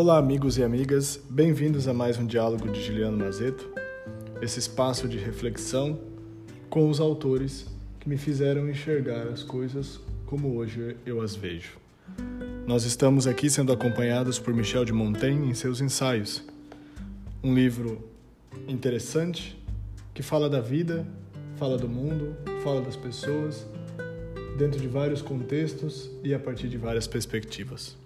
Olá, amigos e amigas, bem-vindos a mais um diálogo de Juliano Mazeto, esse espaço de reflexão com os autores que me fizeram enxergar as coisas como hoje eu as vejo. Nós estamos aqui sendo acompanhados por Michel de Montaigne em seus ensaios, um livro interessante que fala da vida, fala do mundo, fala das pessoas, dentro de vários contextos e a partir de várias perspectivas.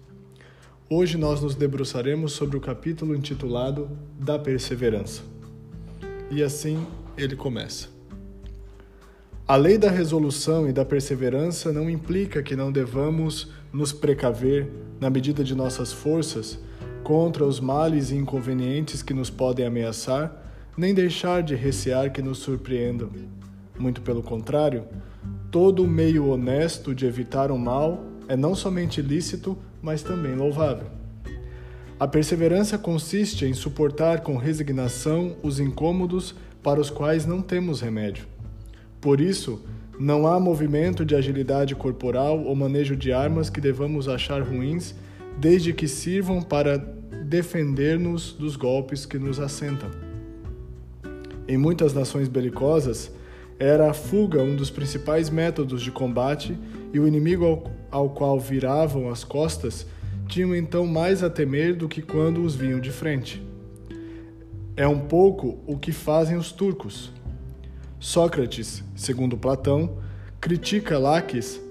Hoje nós nos debruçaremos sobre o capítulo intitulado Da Perseverança. E assim ele começa. A lei da resolução e da perseverança não implica que não devamos nos precaver, na medida de nossas forças, contra os males e inconvenientes que nos podem ameaçar, nem deixar de recear que nos surpreendam. Muito pelo contrário, todo meio honesto de evitar o mal é não somente lícito, mas também louvável. A perseverança consiste em suportar com resignação os incômodos para os quais não temos remédio. Por isso, não há movimento de agilidade corporal ou manejo de armas que devamos achar ruins, desde que sirvam para defender-nos dos golpes que nos assentam. Em muitas nações belicosas, era a fuga um dos principais métodos de combate e o inimigo ao, qual viravam as costas tinham então mais a temer do que quando os viam de frente. É um pouco o que fazem os turcos. Sócrates, segundo Platão, critica Laques,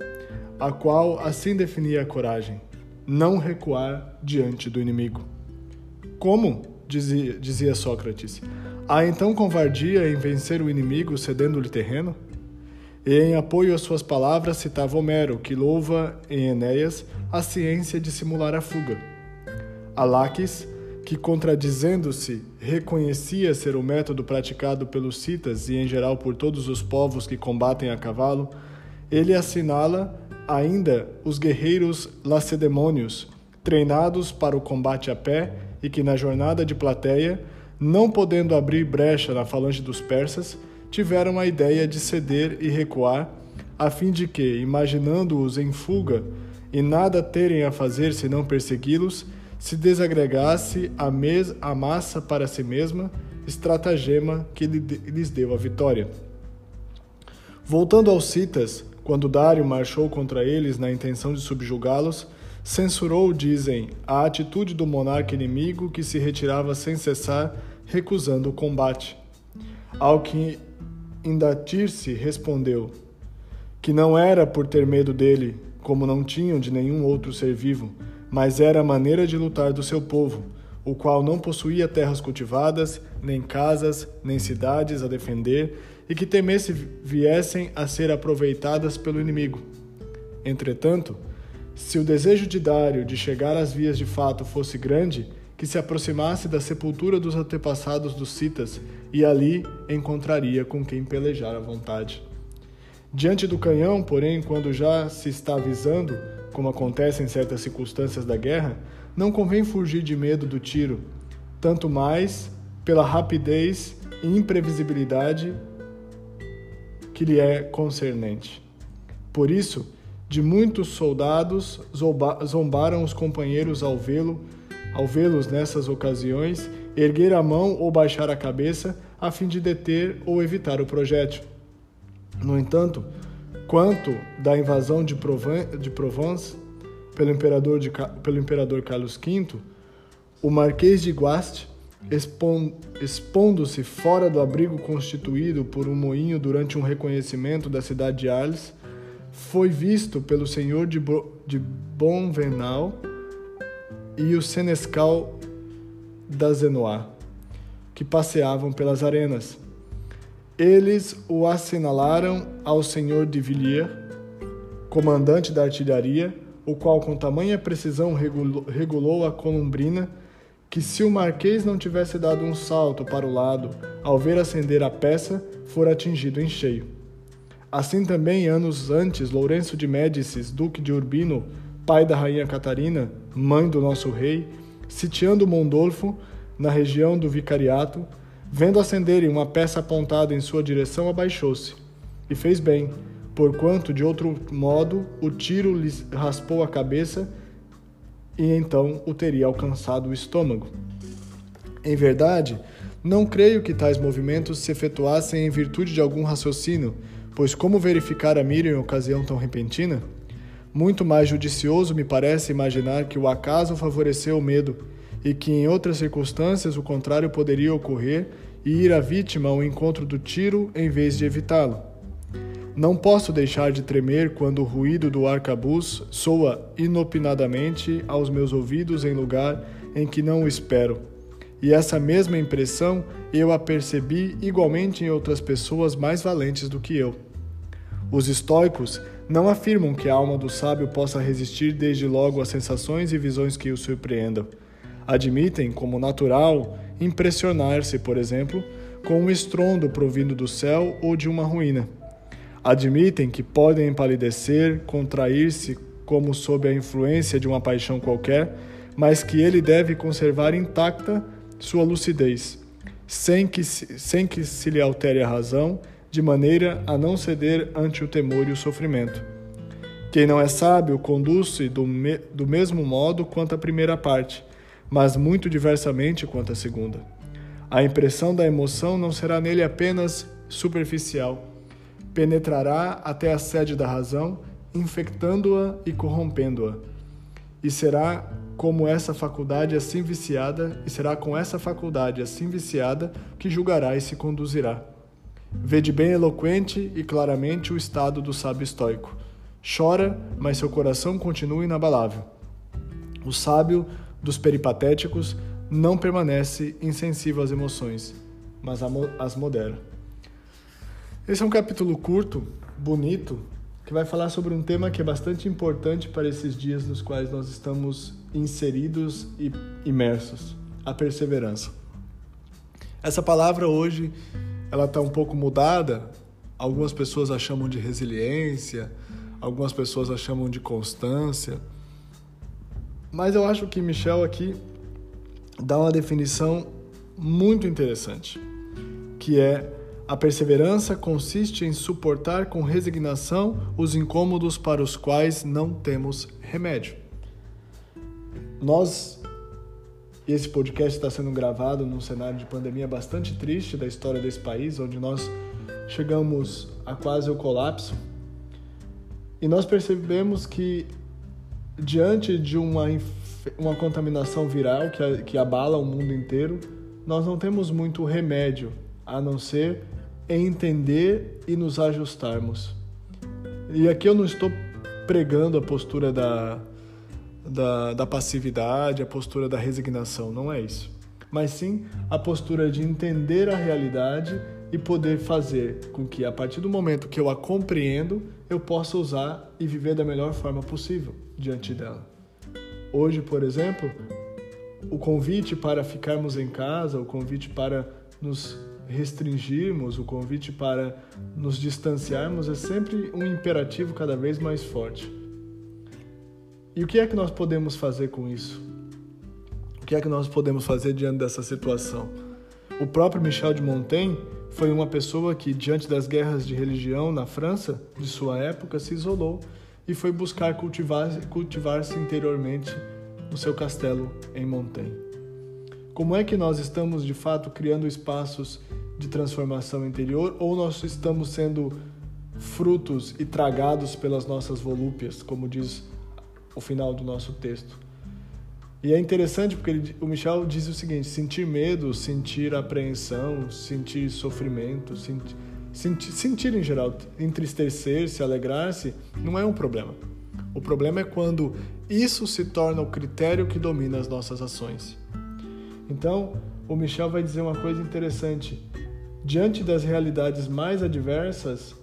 a qual assim definia a coragem: não recuar diante do inimigo. Como? dizia, dizia Sócrates Há então covardia em vencer o inimigo cedendo-lhe terreno? E em apoio às suas palavras citava Homero, que louva em Enéas a ciência de simular a fuga. Alaques, que contradizendo-se, reconhecia ser o método praticado pelos citas e em geral por todos os povos que combatem a cavalo, ele assinala ainda os guerreiros lacedemônios, treinados para o combate a pé e que na jornada de plateia não podendo abrir brecha na falange dos persas, tiveram a ideia de ceder e recuar, a fim de que, imaginando-os em fuga e nada terem a fazer senão persegui-los, se desagregasse a, mes a massa para si mesma, estratagema que lhes deu a vitória. Voltando aos citas, quando Dário marchou contra eles na intenção de subjugá-los, censurou, dizem, a atitude do monarca inimigo que se retirava sem cessar recusando o combate. Ao que Indatir-se respondeu que não era por ter medo dele, como não tinham de nenhum outro ser vivo, mas era a maneira de lutar do seu povo, o qual não possuía terras cultivadas, nem casas, nem cidades a defender, e que temesse viessem a ser aproveitadas pelo inimigo. Entretanto, se o desejo de Dário de chegar às vias de fato fosse grande, que se aproximasse da sepultura dos antepassados dos citas e ali encontraria com quem pelejar à vontade. Diante do canhão, porém, quando já se está avisando, como acontece em certas circunstâncias da guerra, não convém fugir de medo do tiro, tanto mais pela rapidez e imprevisibilidade que lhe é concernente. Por isso, de muitos soldados zombaram os companheiros ao vê-lo ao vê-los nessas ocasiões, erguer a mão ou baixar a cabeça a fim de deter ou evitar o projétil. No entanto, quanto da invasão de, de Provence pelo imperador, de, pelo imperador Carlos V, o Marquês de Guaste, expondo-se fora do abrigo constituído por um moinho durante um reconhecimento da cidade de Arles, foi visto pelo senhor de, Bo de Bonvenal e o senescal da Zenoir, que passeavam pelas arenas. Eles o assinalaram ao senhor de Villiers, comandante da artilharia, o qual com tamanha precisão regulou, regulou a columbrina que se o marquês não tivesse dado um salto para o lado ao ver acender a peça, fora atingido em cheio. Assim também, anos antes, Lourenço de Médicis, duque de Urbino, pai da rainha Catarina, mãe do nosso rei, sitiando Mondolfo, na região do vicariato, vendo acenderem uma peça apontada em sua direção, abaixou-se. E fez bem, porquanto de outro modo o tiro lhe raspou a cabeça e então o teria alcançado o estômago. Em verdade, não creio que tais movimentos se efetuassem em virtude de algum raciocínio, pois como verificar a mira em ocasião tão repentina? Muito mais judicioso me parece imaginar que o acaso favoreceu o medo e que em outras circunstâncias o contrário poderia ocorrer e ir a vítima ao encontro do tiro em vez de evitá-lo. Não posso deixar de tremer quando o ruído do arcabuz soa inopinadamente aos meus ouvidos em lugar em que não o espero. E essa mesma impressão eu a percebi igualmente em outras pessoas mais valentes do que eu. Os estoicos não afirmam que a alma do sábio possa resistir desde logo às sensações e visões que o surpreendam. Admitem como natural impressionar-se, por exemplo, com um estrondo provindo do céu ou de uma ruína. Admitem que podem empalidecer, contrair-se como sob a influência de uma paixão qualquer, mas que ele deve conservar intacta sua lucidez, sem que, sem que se lhe altere a razão, de maneira a não ceder ante o temor e o sofrimento. Quem não é sábio conduz-se do, me, do mesmo modo quanto a primeira parte, mas muito diversamente quanto a segunda. A impressão da emoção não será nele apenas superficial, penetrará até a sede da razão, infectando-a e corrompendo-a. E será como essa faculdade assim viciada, e será com essa faculdade assim viciada que julgará e se conduzirá. Vede bem eloquente e claramente o estado do sábio estoico. Chora, mas seu coração continua inabalável. O sábio dos peripatéticos não permanece insensível às emoções, mas as modera. Esse é um capítulo curto, bonito, que vai falar sobre um tema que é bastante importante para esses dias nos quais nós estamos inseridos e imersos, a perseverança. Essa palavra hoje ela está um pouco mudada. Algumas pessoas a chamam de resiliência, algumas pessoas a chamam de constância. Mas eu acho que Michel aqui dá uma definição muito interessante, que é a perseverança consiste em suportar com resignação os incômodos para os quais não temos remédio. Nós esse podcast está sendo gravado num cenário de pandemia bastante triste da história desse país, onde nós chegamos a quase o colapso. E nós percebemos que diante de uma, uma contaminação viral que, que abala o mundo inteiro, nós não temos muito remédio a não ser entender e nos ajustarmos. E aqui eu não estou pregando a postura da, da, da passividade, a postura da resignação, não é isso. Mas sim a postura de entender a realidade e poder fazer com que, a partir do momento que eu a compreendo, eu possa usar e viver da melhor forma possível diante dela. Hoje, por exemplo, o convite para ficarmos em casa, o convite para nos restringirmos, o convite para nos distanciarmos é sempre um imperativo cada vez mais forte. E o que é que nós podemos fazer com isso? O que é que nós podemos fazer diante dessa situação? O próprio Michel de Montaigne foi uma pessoa que, diante das guerras de religião na França de sua época, se isolou e foi buscar cultivar-se cultivar interiormente no seu castelo em Montaigne. Como é que nós estamos de fato criando espaços de transformação interior ou nós estamos sendo frutos e tragados pelas nossas volúpias, como diz o final do nosso texto? E é interessante porque ele, o Michel diz o seguinte: sentir medo, sentir apreensão, sentir sofrimento, sentir, sentir, sentir em geral, entristecer-se, alegrar-se, não é um problema. O problema é quando isso se torna o critério que domina as nossas ações. Então, o Michel vai dizer uma coisa interessante. Diante das realidades mais adversas,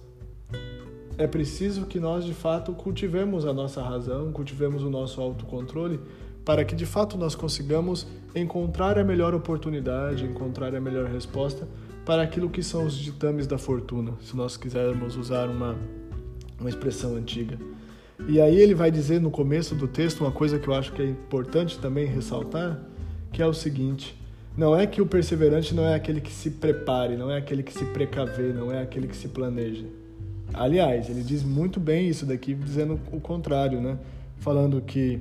é preciso que nós de fato cultivemos a nossa razão, cultivemos o nosso autocontrole para que de fato nós consigamos encontrar a melhor oportunidade, encontrar a melhor resposta para aquilo que são os ditames da fortuna, se nós quisermos usar uma, uma expressão antiga. E aí ele vai dizer no começo do texto uma coisa que eu acho que é importante também ressaltar, que é o seguinte: não é que o perseverante não é aquele que se prepare, não é aquele que se precavê, não é aquele que se planeja. Aliás, ele diz muito bem isso daqui, dizendo o contrário, né? Falando que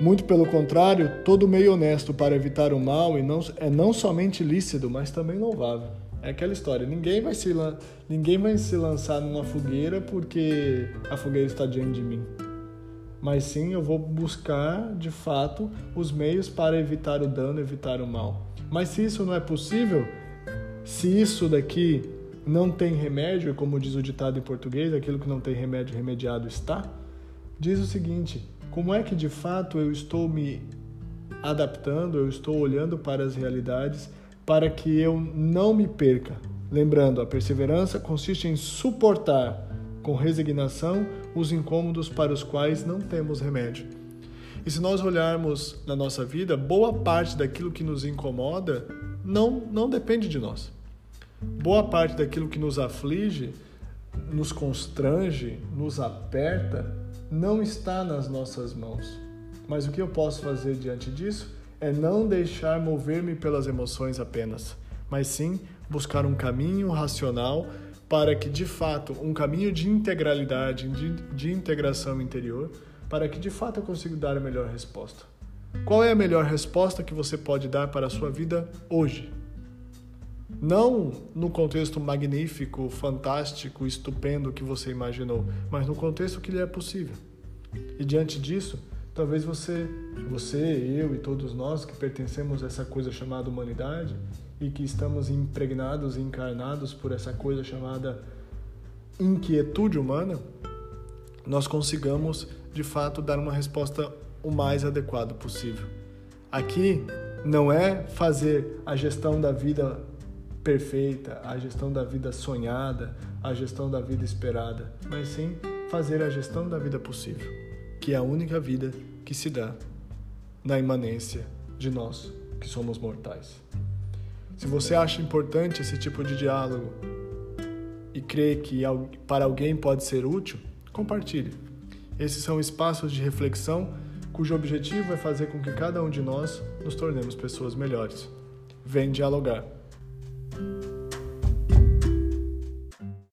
Muito pelo contrário, todo meio honesto para evitar o mal e não, é não somente lícito, mas também louvável. É aquela história, ninguém vai, se, ninguém vai se lançar numa fogueira porque a fogueira está diante de mim. Mas sim, eu vou buscar, de fato, os meios para evitar o dano, evitar o mal. Mas se isso não é possível, se isso daqui não tem remédio, como diz o ditado em português, aquilo que não tem remédio, remediado está, diz o seguinte: como é que de fato eu estou me adaptando, eu estou olhando para as realidades para que eu não me perca? Lembrando, a perseverança consiste em suportar com resignação os incômodos para os quais não temos remédio. E se nós olharmos na nossa vida, boa parte daquilo que nos incomoda não, não depende de nós. Boa parte daquilo que nos aflige, nos constrange, nos aperta, não está nas nossas mãos. Mas o que eu posso fazer diante disso é não deixar mover-me pelas emoções apenas, mas sim buscar um caminho racional para que de fato, um caminho de integralidade, de, de integração interior, para que de fato eu consiga dar a melhor resposta. Qual é a melhor resposta que você pode dar para a sua vida hoje? Não no contexto magnífico, fantástico, estupendo que você imaginou, mas no contexto que lhe é possível. E diante disso, talvez você, você, eu e todos nós que pertencemos a essa coisa chamada humanidade e que estamos impregnados e encarnados por essa coisa chamada inquietude humana, nós consigamos de fato dar uma resposta o mais adequada possível. Aqui não é fazer a gestão da vida perfeita, a gestão da vida sonhada, a gestão da vida esperada, mas sim fazer a gestão da vida possível, que é a única vida que se dá na imanência de nós que somos mortais. Se você acha importante esse tipo de diálogo e crê que para alguém pode ser útil, compartilhe. Esses são espaços de reflexão cujo objetivo é fazer com que cada um de nós nos tornemos pessoas melhores. Vem dialogar.